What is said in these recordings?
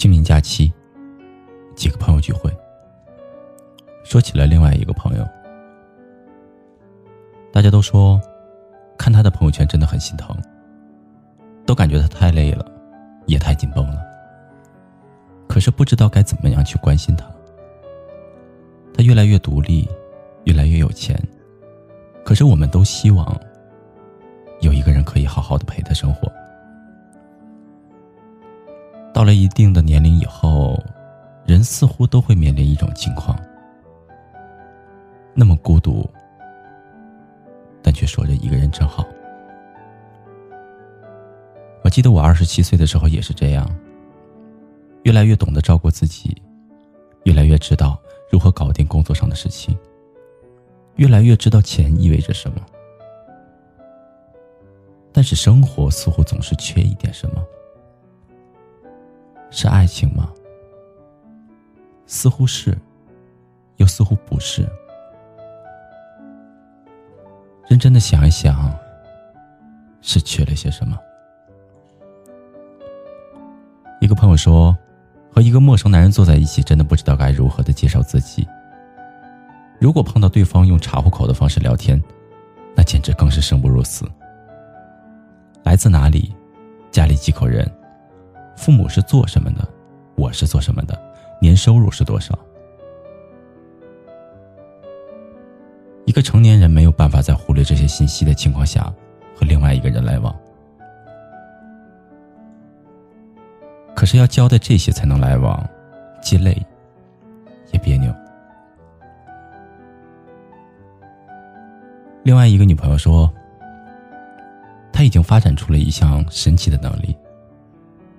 清明假期，几个朋友聚会，说起了另外一个朋友，大家都说，看他的朋友圈真的很心疼，都感觉他太累了，也太紧绷了。可是不知道该怎么样去关心他。他越来越独立，越来越有钱，可是我们都希望有一个人可以好好的陪他生活。到了一定的年龄以后，人似乎都会面临一种情况，那么孤独，但却说着一个人真好。我记得我二十七岁的时候也是这样。越来越懂得照顾自己，越来越知道如何搞定工作上的事情，越来越知道钱意味着什么。但是生活似乎总是缺一点什么，是爱情吗？似乎是，又似乎不是。认真的想一想，是缺了些什么？一个朋友说。和一个陌生男人坐在一起，真的不知道该如何的介绍自己。如果碰到对方用查户口的方式聊天，那简直更是生不如死。来自哪里？家里几口人？父母是做什么的？我是做什么的？年收入是多少？一个成年人没有办法在忽略这些信息的情况下和另外一个人来往。可是要交代这些才能来往，既累也别扭。另外一个女朋友说，她已经发展出了一项神奇的能力，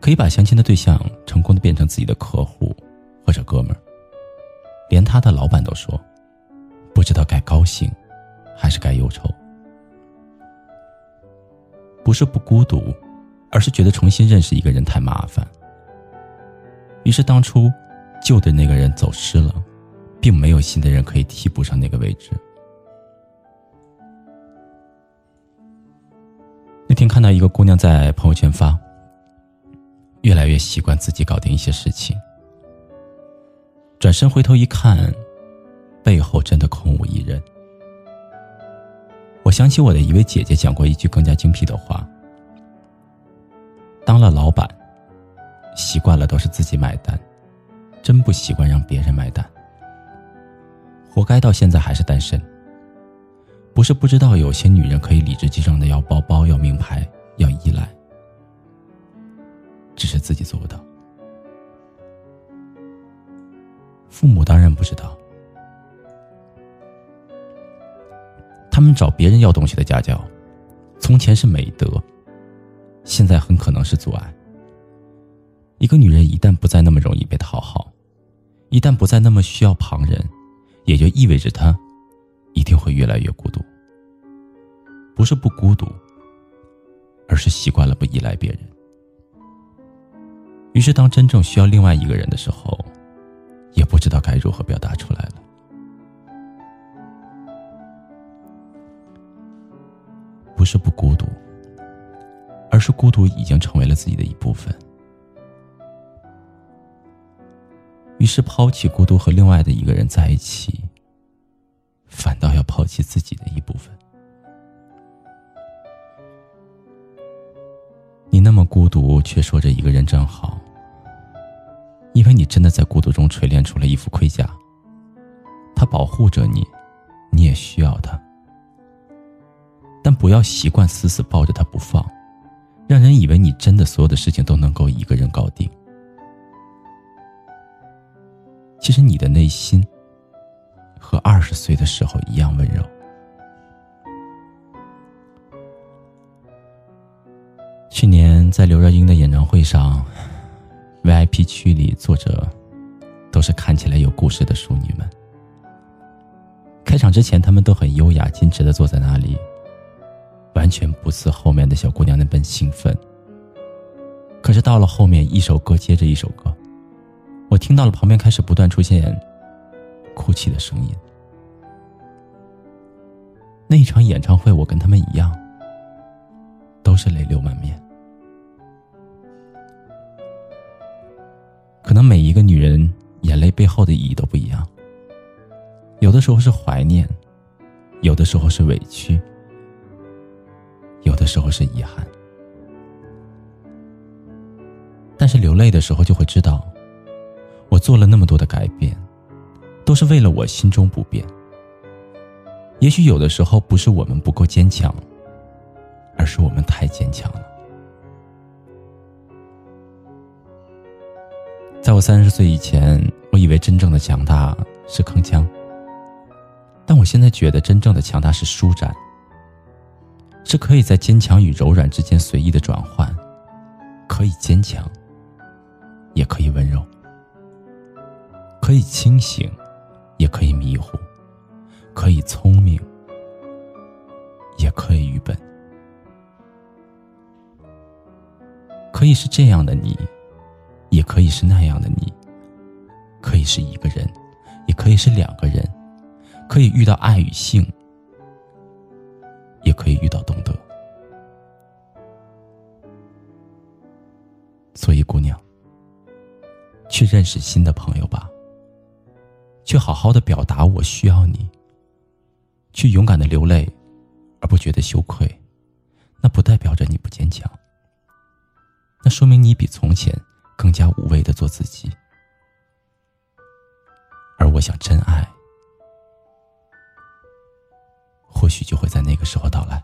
可以把相亲的对象成功的变成自己的客户或者哥们儿。连他的老板都说，不知道该高兴还是该忧愁。不是不孤独，而是觉得重新认识一个人太麻烦。于是，当初旧的那个人走失了，并没有新的人可以替补上那个位置。那天看到一个姑娘在朋友圈发：“越来越习惯自己搞定一些事情，转身回头一看，背后真的空无一人。”我想起我的一位姐姐讲过一句更加精辟的话：“当了老板。”习惯了都是自己买单，真不习惯让别人买单。活该到现在还是单身。不是不知道有些女人可以理直气壮的要包包、要名牌、要依赖，只是自己做不到。父母当然不知道，他们找别人要东西的家教，从前是美德，现在很可能是阻碍。一个女人一旦不再那么容易被讨好，一旦不再那么需要旁人，也就意味着她一定会越来越孤独。不是不孤独，而是习惯了不依赖别人。于是，当真正需要另外一个人的时候，也不知道该如何表达出来了。不是不孤独，而是孤独已经成为了自己的一部分。于是，抛弃孤独和另外的一个人在一起，反倒要抛弃自己的一部分。你那么孤独，却说着一个人真好，因为你真的在孤独中锤炼出了一副盔甲。他保护着你，你也需要他，但不要习惯死死抱着他不放，让人以为你真的所有的事情都能够一个人搞定。其实你的内心和二十岁的时候一样温柔。去年在刘若英的演唱会上 IP 区里坐着都是看起来有故事的淑女们。开场之前，她们都很优雅、矜持的坐在那里，完全不似后面的小姑娘那般兴奋。可是到了后面，一首歌接着一首歌。我听到了旁边开始不断出现哭泣的声音。那一场演唱会，我跟他们一样，都是泪流满面。可能每一个女人眼泪背后的意义都不一样。有的时候是怀念，有的时候是委屈，有的时候是遗憾。但是流泪的时候，就会知道，我做了那么多的改变，都是为了我心中不变。也许有的时候不是我们不够坚强，而是我们太坚强了。三十岁以前，我以为真正的强大是铿锵，但我现在觉得真正的强大是舒展，是可以在坚强与柔软之间随意的转换，可以坚强。也可以温柔，可以清醒，也可以迷糊，可以聪明，也可以愚笨，可以是这样的你，也可以是那样的你，可以是一个人，也可以是两个人，可以遇到爱与性，也可以遇到懂得。所以，姑娘。去认识新的朋友吧。去好好的表达我需要你。去勇敢的流泪，而不觉得羞愧，那不代表着你不坚强。那说明你比从前更加无畏的做自己。而我想，真爱或许就会在那个时候到来。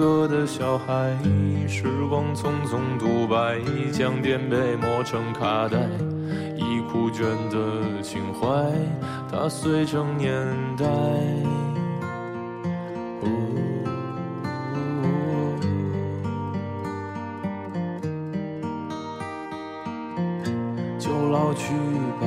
歌的小孩，时光匆匆独白，将颠沛磨成卡带，已枯卷的情怀，它碎成年代。就老去吧，